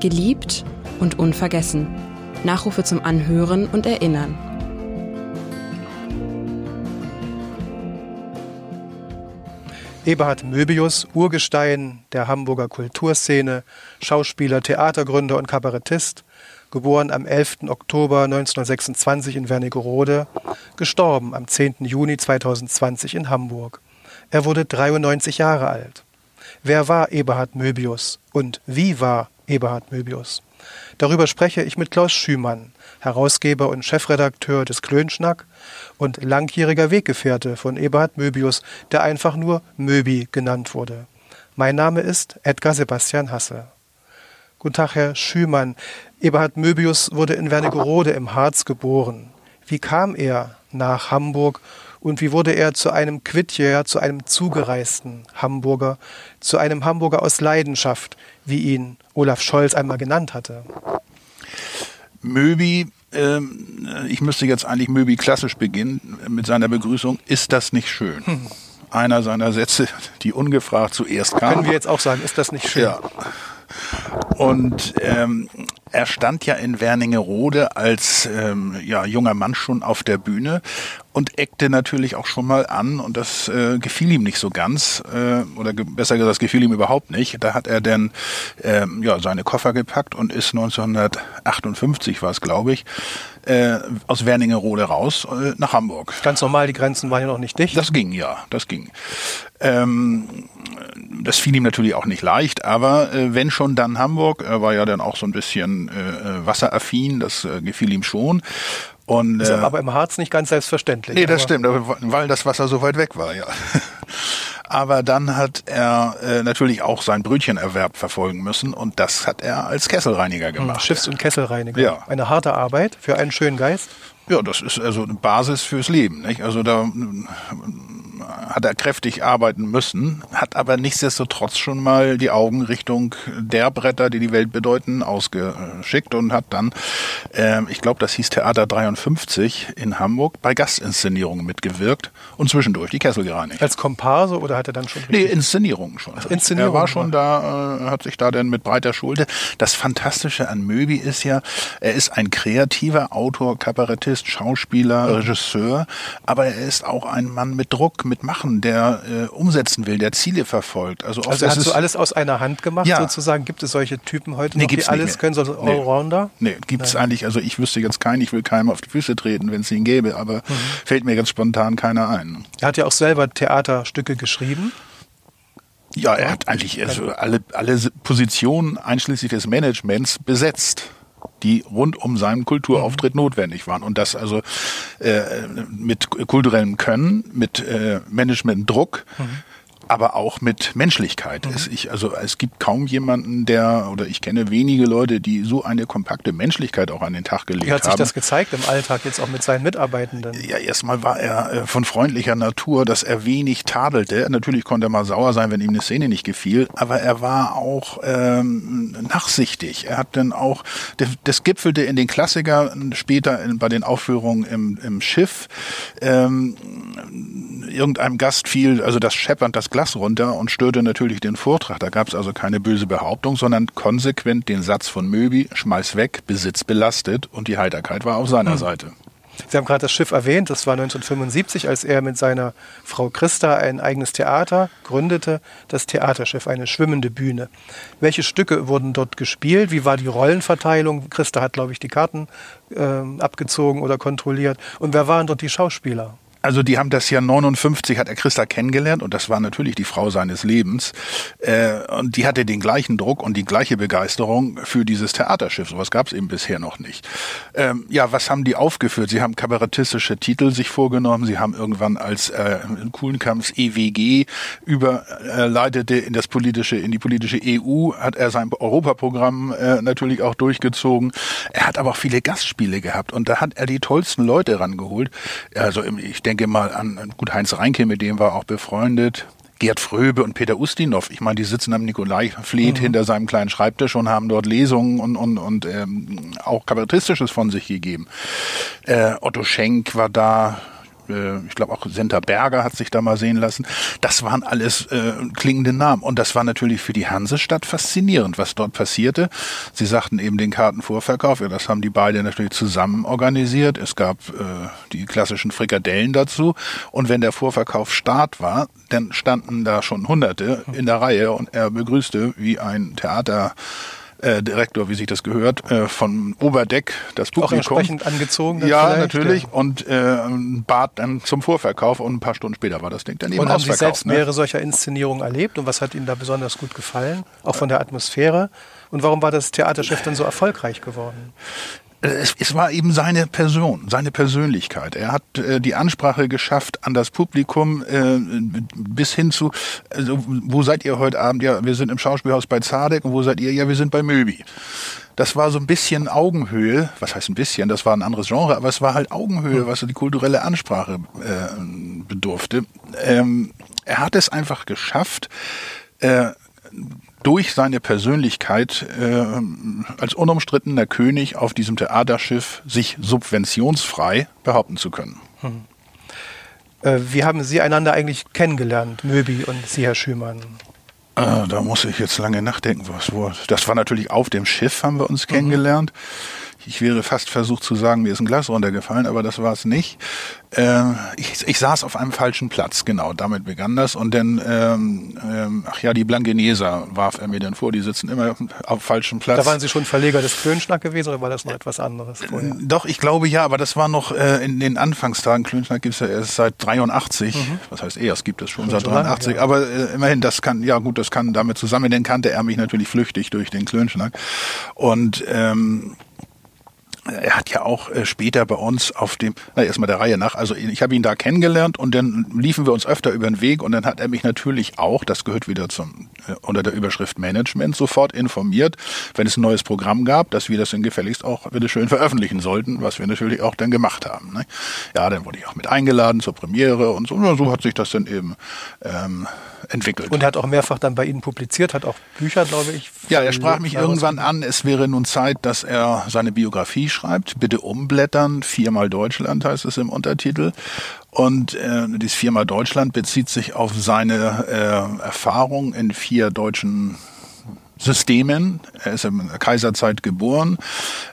Geliebt und unvergessen. Nachrufe zum Anhören und Erinnern. Eberhard Möbius, Urgestein der Hamburger Kulturszene, Schauspieler, Theatergründer und Kabarettist, geboren am 11. Oktober 1926 in Wernigerode, gestorben am 10. Juni 2020 in Hamburg. Er wurde 93 Jahre alt. Wer war Eberhard Möbius und wie war Eberhard Möbius? Darüber spreche ich mit Klaus Schümann, Herausgeber und Chefredakteur des Klönschnack und langjähriger Weggefährte von Eberhard Möbius, der einfach nur Möbi genannt wurde. Mein Name ist Edgar Sebastian Hasse. Guten Tag, Herr Schümann. Eberhard Möbius wurde in Wernigerode im Harz geboren. Wie kam er nach Hamburg und wie wurde er zu einem Quidje, zu einem zugereisten Hamburger, zu einem Hamburger aus Leidenschaft, wie ihn Olaf Scholz einmal genannt hatte? Möbi, ähm, ich müsste jetzt eigentlich Möbi klassisch beginnen mit seiner Begrüßung. Ist das nicht schön? Hm. Einer seiner Sätze, die ungefragt zuerst kam. Können wir jetzt auch sagen, ist das nicht schön? Ja. Und ähm, er stand ja in Werningerode als ähm, ja, junger Mann schon auf der Bühne und eckte natürlich auch schon mal an und das äh, gefiel ihm nicht so ganz äh, oder ge besser gesagt, das gefiel ihm überhaupt nicht. Da hat er dann äh, ja, seine Koffer gepackt und ist 1958 war es, glaube ich, äh, aus Werningerode raus äh, nach Hamburg. Ganz normal, die Grenzen waren ja noch nicht dicht. Das ging, ja, das ging. Ähm, das fiel ihm natürlich auch nicht leicht, aber äh, wenn schon dann Hamburg, er war ja dann auch so ein bisschen äh, äh wasseraffin, das äh, gefiel ihm schon. Und, ist äh, aber im Harz nicht ganz selbstverständlich. Nee, das stimmt, weil das Wasser so weit weg war, ja. Aber dann hat er äh, natürlich auch seinen Brötchenerwerb verfolgen müssen und das hat er als Kesselreiniger hm, gemacht. Schiffs- und Kesselreiniger. Ja. Eine harte Arbeit für einen schönen Geist. Ja, das ist also eine Basis fürs Leben. Nicht? Also da hat er kräftig arbeiten müssen, hat aber nichtsdestotrotz schon mal die Augen Richtung der Bretter, die die Welt bedeuten, ausgeschickt und hat dann, äh, ich glaube, das hieß Theater 53 in Hamburg, bei Gastinszenierungen mitgewirkt und zwischendurch die Kessel gereinigt. Als Komparse oder hat er dann schon? Nee, Inszenierungen schon. Ach, Inszenierungen er war schon da, äh, hat sich da dann mit breiter Schulter. Das Fantastische an Möbi ist ja, er ist ein kreativer Autor, Kabarettist, Schauspieler, Regisseur, aber er ist auch ein Mann mit Druck, mit Machen, der äh, umsetzen will, der Ziele verfolgt. Also, also er hat so alles aus einer Hand gemacht, ja. sozusagen. Gibt es solche Typen heute nee, noch, die alles können, so Allrounder? Nee, nee gibt es eigentlich, also ich wüsste jetzt keinen, ich will keinem auf die Füße treten, wenn es ihn gäbe, aber mhm. fällt mir ganz spontan keiner ein. Er hat ja auch selber Theaterstücke geschrieben. Ja, er hat eigentlich also alle, alle Positionen einschließlich des Managements besetzt die rund um seinen Kulturauftritt mhm. notwendig waren. Und das also äh, mit kulturellem Können, mit äh, Management-Druck, mhm aber auch mit Menschlichkeit. Mhm. Es, ich, also es gibt kaum jemanden, der, oder ich kenne wenige Leute, die so eine kompakte Menschlichkeit auch an den Tag gelegt haben. Wie hat sich haben. das gezeigt im Alltag jetzt auch mit seinen Mitarbeitenden? Ja, erstmal war er äh, von freundlicher Natur, dass er wenig tadelte. Natürlich konnte er mal sauer sein, wenn ihm eine Szene nicht gefiel, aber er war auch ähm, nachsichtig. Er hat dann auch, das gipfelte in den Klassiker, später in, bei den Aufführungen im, im Schiff. Ähm, irgendeinem Gast fiel, also das Scheppern, das Glas Glas runter und störte natürlich den Vortrag. Da gab es also keine böse Behauptung, sondern konsequent den Satz von Möbi, schmeiß weg, Besitz belastet und die Heiterkeit war auf seiner mhm. Seite. Sie haben gerade das Schiff erwähnt, das war 1975, als er mit seiner Frau Christa ein eigenes Theater gründete, das Theaterschiff, eine schwimmende Bühne. Welche Stücke wurden dort gespielt? Wie war die Rollenverteilung? Christa hat, glaube ich, die Karten äh, abgezogen oder kontrolliert. Und wer waren dort die Schauspieler? Also die haben das Jahr 59 hat er Christa kennengelernt und das war natürlich die Frau seines Lebens. Äh, und die hatte den gleichen Druck und die gleiche Begeisterung für dieses Theaterschiff. Sowas gab es eben bisher noch nicht. Ähm, ja, was haben die aufgeführt? Sie haben kabarettistische Titel sich vorgenommen. Sie haben irgendwann als äh, Kuhlenkamps EWG überleitete in das politische, in die politische EU, hat er sein Europaprogramm äh, natürlich auch durchgezogen. Er hat aber auch viele Gastspiele gehabt und da hat er die tollsten Leute rangeholt. Also ich denke, denke mal an, gut, Heinz Reinke, mit dem war auch befreundet. Gerd Fröbe und Peter Ustinov. Ich meine, die sitzen am Nikolai Fleet mhm. hinter seinem kleinen Schreibtisch und haben dort Lesungen und, und, und ähm, auch Kabarettistisches von sich gegeben. Äh, Otto Schenk war da, äh, ich glaube auch Senta Berger hat sich da mal sehen lassen. Das waren alles äh, klingende Namen. Und das war natürlich für die Hansestadt faszinierend, was dort passierte. Sie sagten eben den Kartenvorverkauf, ja, das haben die beiden natürlich zusammen organisiert. Es gab äh, die klassischen Frikadellen dazu. Und wenn der Vorverkauf Start war, dann standen da schon Hunderte in der Reihe und er begrüßte wie ein Theater äh, Direktor, wie sich das gehört, äh, von Oberdeck das Publikum. Auch entsprechend angezogen. Ja, natürlich. Ja. Und äh, bat dann zum Vorverkauf und ein paar Stunden später war das Ding dann eben Und haben Sie selbst ne? mehrere solcher Inszenierungen erlebt und was hat Ihnen da besonders gut gefallen? Auch von der Atmosphäre? Und warum war das Theaterschiff dann so erfolgreich geworden? Es, es war eben seine Person, seine Persönlichkeit. Er hat äh, die Ansprache geschafft an das Publikum äh, bis hin zu, also, wo seid ihr heute Abend? Ja, wir sind im Schauspielhaus bei Zadek und wo seid ihr? Ja, wir sind bei Möbi. Das war so ein bisschen Augenhöhe, was heißt ein bisschen, das war ein anderes Genre, aber es war halt Augenhöhe, was die kulturelle Ansprache äh, bedurfte. Ähm, er hat es einfach geschafft, äh, durch seine Persönlichkeit äh, als unumstrittener König auf diesem Theaterschiff sich subventionsfrei behaupten zu können. Hm. Äh, wie haben Sie einander eigentlich kennengelernt, Möbi und Sie, Herr Schümann? Äh, da muss ich jetzt lange nachdenken. Was, wo, das war natürlich auf dem Schiff, haben wir uns mhm. Ich wäre fast versucht zu sagen, mir ist ein Glas runtergefallen, aber das war es nicht. Äh, ich, ich saß auf einem falschen Platz, genau, damit begann das. Und dann, ähm, ähm, ach ja, die Blankeneser warf er mir dann vor, die sitzen immer auf falschem Platz. Da waren Sie schon Verleger des Klönschnack gewesen oder war das noch etwas anderes vorher? Doch, ich glaube ja, aber das war noch äh, in den Anfangstagen. Klönschnack gibt es ja erst seit 83. Mhm. Was heißt erst gibt es schon, schon seit 83. Lange, ja. Aber äh, immerhin, das kann, ja gut, das kann damit zusammen, denn kannte er mich natürlich flüchtig durch den Klönschnack. Und ähm, er hat ja auch äh, später bei uns auf dem, na erstmal der Reihe nach, also ich habe ihn da kennengelernt und dann liefen wir uns öfter über den Weg und dann hat er mich natürlich auch, das gehört wieder zum äh, unter der Überschrift Management, sofort informiert, wenn es ein neues Programm gab, dass wir das dann gefälligst auch bitte schön veröffentlichen sollten, was wir natürlich auch dann gemacht haben. Ne? Ja, dann wurde ich auch mit eingeladen zur Premiere und so, und so hat sich das dann eben ähm, entwickelt. Und hat auch mehrfach dann bei Ihnen publiziert, hat auch Bücher, glaube ich. Ja, er sprach mich irgendwann an, es wäre nun Zeit, dass er seine Biografie schreibt. Bitte umblättern, viermal Deutschland heißt es im Untertitel. Und äh, dieses viermal Deutschland bezieht sich auf seine äh, Erfahrung in vier deutschen Systemen. Er ist in der Kaiserzeit geboren.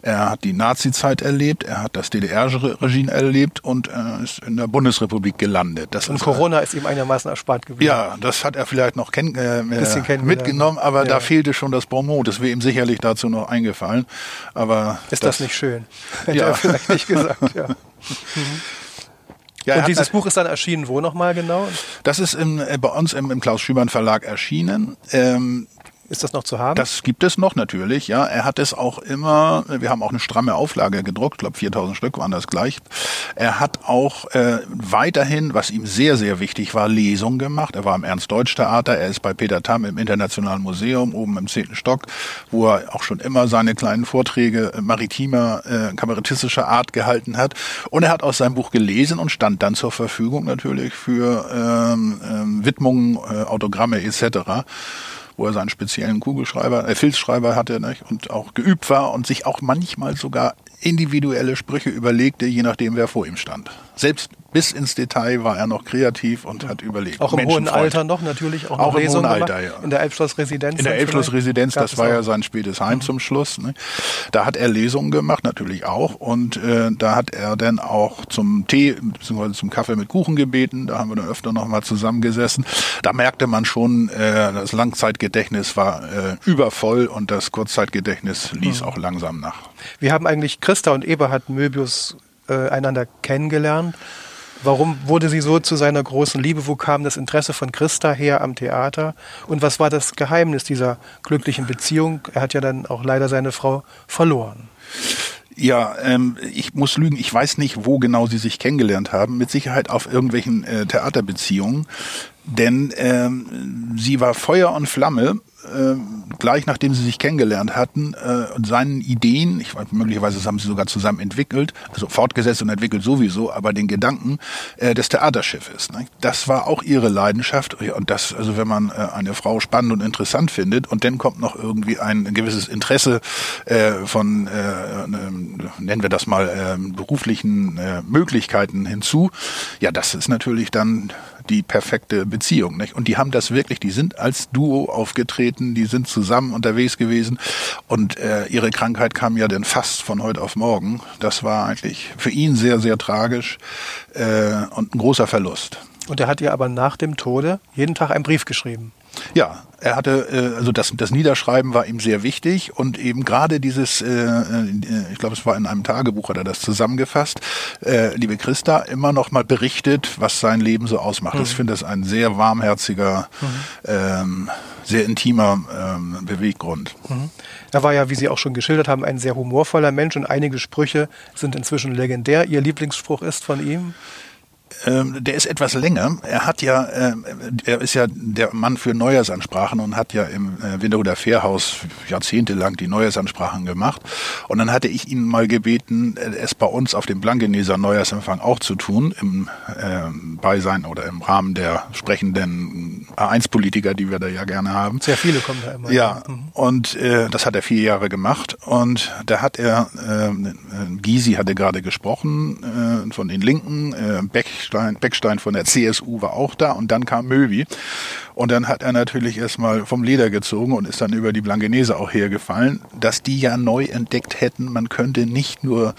Er hat die Nazi-Zeit erlebt. Er hat das DDR-Regime erlebt und er ist in der Bundesrepublik gelandet. Das und ist, Corona ist ihm einigermaßen erspart gewesen. Ja, das hat er vielleicht noch kenn äh, mitgenommen, aber ja. da fehlte schon das Bonmot. Das wäre ihm sicherlich dazu noch eingefallen. Aber ist das, das nicht schön? Hätte ja. er vielleicht nicht gesagt. Ja. Mhm. Ja, und dieses Buch ist dann erschienen wo nochmal genau? Das ist im, äh, bei uns im, im Klaus Schümann Verlag erschienen. Ähm, ist das noch zu haben? Das gibt es noch natürlich, ja. Er hat es auch immer, wir haben auch eine stramme Auflage gedruckt, ich glaube 4000 Stück waren das gleich. Er hat auch äh, weiterhin, was ihm sehr, sehr wichtig war, Lesungen gemacht. Er war im Ernst-Deutsch-Theater, er ist bei Peter Tamm im Internationalen Museum oben im zehnten Stock, wo er auch schon immer seine kleinen Vorträge maritimer, äh, kabarettistischer Art gehalten hat. Und er hat aus seinem Buch gelesen und stand dann zur Verfügung natürlich für ähm, ähm, Widmungen, äh, Autogramme etc wo er seinen speziellen Kugelschreiber, äh, Filzschreiber hatte nicht? und auch geübt war und sich auch manchmal sogar individuelle Sprüche überlegte, je nachdem, wer vor ihm stand. Selbst bis ins Detail war er noch kreativ und hat überlegt. Auch im hohen Alter noch natürlich auch, auch im hohen Alter, ja. In der Elbschloss-Residenz. In der Elbschloss-Residenz, das, war ja sein spätes Heim mhm. zum Schluss. Ne? Da hat er Lesungen gemacht, natürlich auch. Und äh, da hat er dann auch zum Tee bzw. zum Kaffee mit Kuchen gebeten. Da haben wir dann öfter noch mal zusammengesessen. Da merkte man schon, äh, das Langzeitgedächtnis war äh, übervoll und das Kurzzeitgedächtnis ließ mhm. auch langsam nach. Wir haben eigentlich Christa und Eberhard Möbius äh, einander kennengelernt. Warum wurde sie so zu seiner großen Liebe? Wo kam das Interesse von Christa her am Theater? Und was war das Geheimnis dieser glücklichen Beziehung? Er hat ja dann auch leider seine Frau verloren. Ja, ähm, ich muss lügen, ich weiß nicht, wo genau sie sich kennengelernt haben. Mit Sicherheit auf irgendwelchen äh, Theaterbeziehungen. Denn ähm, sie war Feuer und Flamme äh, gleich nachdem sie sich kennengelernt hatten, äh, und seinen Ideen, ich weiß, möglicherweise haben sie sogar zusammen entwickelt, also fortgesetzt und entwickelt sowieso, aber den Gedanken äh, des Theaterschiffes. Ne? Das war auch ihre Leidenschaft. Und das, also wenn man äh, eine Frau spannend und interessant findet und dann kommt noch irgendwie ein gewisses Interesse äh, von, äh, äh, nennen wir das mal, äh, beruflichen äh, Möglichkeiten hinzu, ja, das ist natürlich dann die perfekte Beziehung. Nicht? Und die haben das wirklich, die sind als Duo aufgetreten, die sind zusammen unterwegs gewesen und äh, ihre Krankheit kam ja dann fast von heute auf morgen. Das war eigentlich für ihn sehr, sehr tragisch äh, und ein großer Verlust. Und er hat ihr aber nach dem Tode jeden Tag einen Brief geschrieben. Ja, er hatte, äh, also das, das Niederschreiben war ihm sehr wichtig und eben gerade dieses, äh, äh, ich glaube, es war in einem Tagebuch, hat er das zusammengefasst, äh, liebe Christa, immer noch mal berichtet, was sein Leben so ausmacht. Mhm. Ich finde das ein sehr warmherziger, mhm. ähm, sehr intimer ähm, Beweggrund. Mhm. Er war ja, wie Sie auch schon geschildert haben, ein sehr humorvoller Mensch und einige Sprüche sind inzwischen legendär. Ihr Lieblingsspruch ist von ihm? Ähm, der ist etwas länger. Er hat ja, äh, er ist ja der Mann für Neujahrsansprachen und hat ja im äh, Winterhuder Fährhaus jahrzehntelang die Neujahrsansprachen gemacht. Und dann hatte ich ihn mal gebeten, äh, es bei uns auf dem Blankeneser Neujahrsempfang auch zu tun, im äh, Beisein oder im Rahmen der sprechenden A1-Politiker, die wir da ja gerne haben. Sehr viele kommen da immer. Ja, mhm. und äh, das hat er vier Jahre gemacht. Und da hat er, äh, Gysi hatte gerade gesprochen, äh, von den Linken, äh, Beck Beckstein, Beckstein von der CSU war auch da und dann kam Möwi. Und dann hat er natürlich erstmal vom Leder gezogen und ist dann über die Blankenese auch hergefallen, dass die ja neu entdeckt hätten, man könnte nicht nur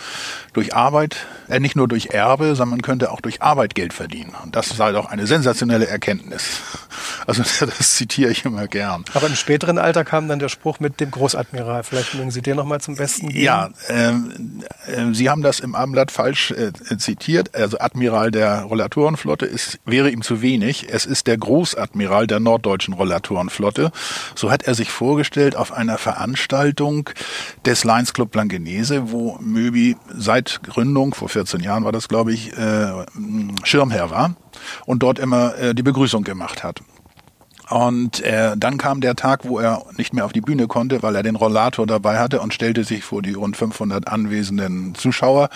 durch Arbeit, äh, nicht nur durch Erbe, sondern man könnte auch durch Arbeit Geld verdienen. Und das sei doch eine sensationelle Erkenntnis. Also das zitiere ich immer gern. Aber im späteren Alter kam dann der Spruch mit dem Großadmiral. Vielleicht mögen Sie den nochmal zum Besten geben. Ja, ähm, äh, Sie haben das im Abendblatt falsch äh, zitiert. Also Admiral der Rollatorenflotte ist, wäre ihm zu wenig. Es ist der Großadmiral der norddeutschen Rollatorenflotte. So hat er sich vorgestellt auf einer Veranstaltung des Lions Club Blankenese, wo Möbi seit Gründung, vor 14 Jahren war das, glaube ich, äh, Schirmherr war und dort immer äh, die Begrüßung gemacht hat. Und äh, dann kam der Tag, wo er nicht mehr auf die Bühne konnte, weil er den Rollator dabei hatte und stellte sich vor die rund 500 anwesenden Zuschauer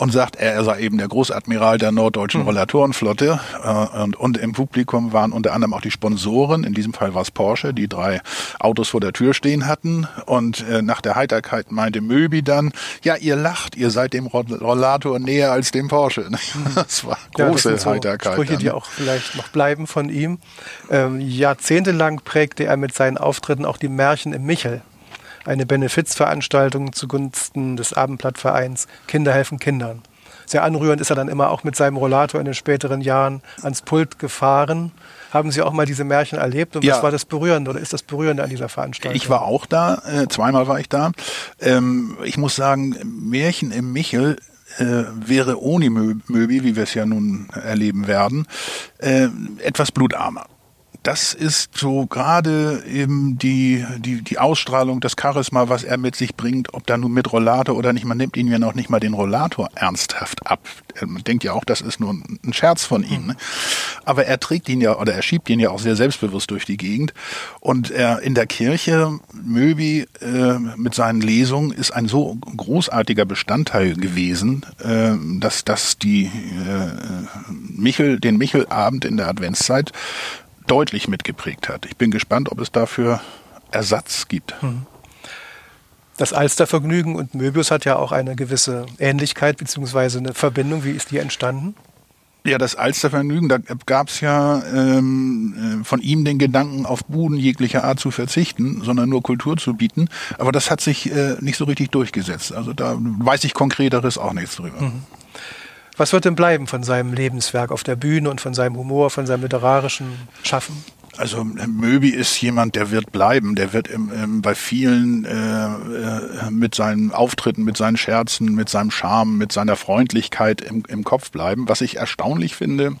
und sagt, er sei eben der Großadmiral der norddeutschen mhm. Rollatorenflotte. Äh, und, und im Publikum waren unter anderem auch die Sponsoren, in diesem Fall war es Porsche, die drei Autos vor der Tür stehen hatten. Und äh, nach der Heiterkeit meinte Möbi dann, ja, ihr lacht, ihr seid dem Rollator näher als dem Porsche. Mhm. Das war große ja, das so Heiterkeit. Sprüche, dann. die auch vielleicht noch bleiben von ihm. Ähm, jahrzehntelang prägte er mit seinen Auftritten auch die Märchen im Michel eine Benefizveranstaltung zugunsten des Abendblattvereins Kinder helfen Kindern. Sehr anrührend ist er dann immer auch mit seinem Rollator in den späteren Jahren ans Pult gefahren. Haben Sie auch mal diese Märchen erlebt und ja. was war das Berührende oder ist das Berührende an dieser Veranstaltung? Ich war auch da, äh, zweimal war ich da. Ähm, ich muss sagen, Märchen im Michel äh, wäre ohne Möbi, wie wir es ja nun erleben werden, äh, etwas blutarmer das ist so gerade eben die, die, die Ausstrahlung, das Charisma, was er mit sich bringt, ob da nun mit Rollator oder nicht. Man nimmt ihn ja noch nicht mal den Rollator ernsthaft ab. Man denkt ja auch, das ist nur ein Scherz von ihm. Ne? Aber er trägt ihn ja, oder er schiebt ihn ja auch sehr selbstbewusst durch die Gegend. Und er in der Kirche, Möbi äh, mit seinen Lesungen, ist ein so großartiger Bestandteil gewesen, äh, dass, dass die äh, Michel, den Michelabend in der Adventszeit deutlich mitgeprägt hat. Ich bin gespannt, ob es dafür Ersatz gibt. Hm. Das Alstervergnügen und Möbius hat ja auch eine gewisse Ähnlichkeit bzw. eine Verbindung. Wie ist die entstanden? Ja, das Alstervergnügen, da gab es ja ähm, äh, von ihm den Gedanken, auf Buden jeglicher Art zu verzichten, sondern nur Kultur zu bieten. Aber das hat sich äh, nicht so richtig durchgesetzt. Also da weiß ich konkreteres auch nichts drüber. Mhm. Was wird denn bleiben von seinem Lebenswerk auf der Bühne und von seinem Humor, von seinem literarischen Schaffen? Also Möbi ist jemand, der wird bleiben. Der wird im, im, bei vielen äh, äh, mit seinen Auftritten, mit seinen Scherzen, mit seinem Charme, mit seiner Freundlichkeit im, im Kopf bleiben. Was ich erstaunlich finde,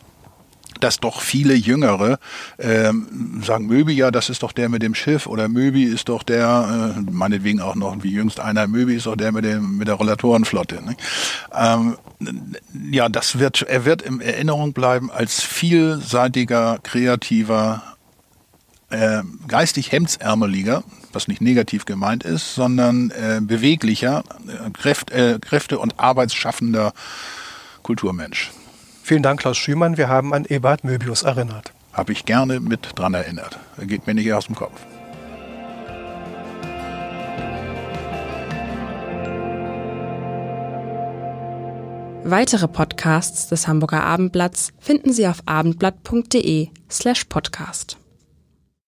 dass doch viele Jüngere ähm, sagen, Möbi, ja, das ist doch der mit dem Schiff oder Möbi ist doch der, äh, meinetwegen auch noch wie jüngst einer, Möbi ist doch der mit dem mit der Rollatorenflotte. Ne? Ähm, ja, das wird, er wird in Erinnerung bleiben als vielseitiger, kreativer äh, geistig hemdsärmeliger, was nicht negativ gemeint ist, sondern äh, beweglicher, äh, Kräft, äh, Kräfte- und arbeitsschaffender Kulturmensch. Vielen Dank, Klaus Schümann. Wir haben an Eberhard Möbius erinnert. Habe ich gerne mit dran erinnert. Er geht mir nicht aus dem Kopf. Weitere Podcasts des Hamburger Abendblatts finden Sie auf abendblatt.de slash podcast.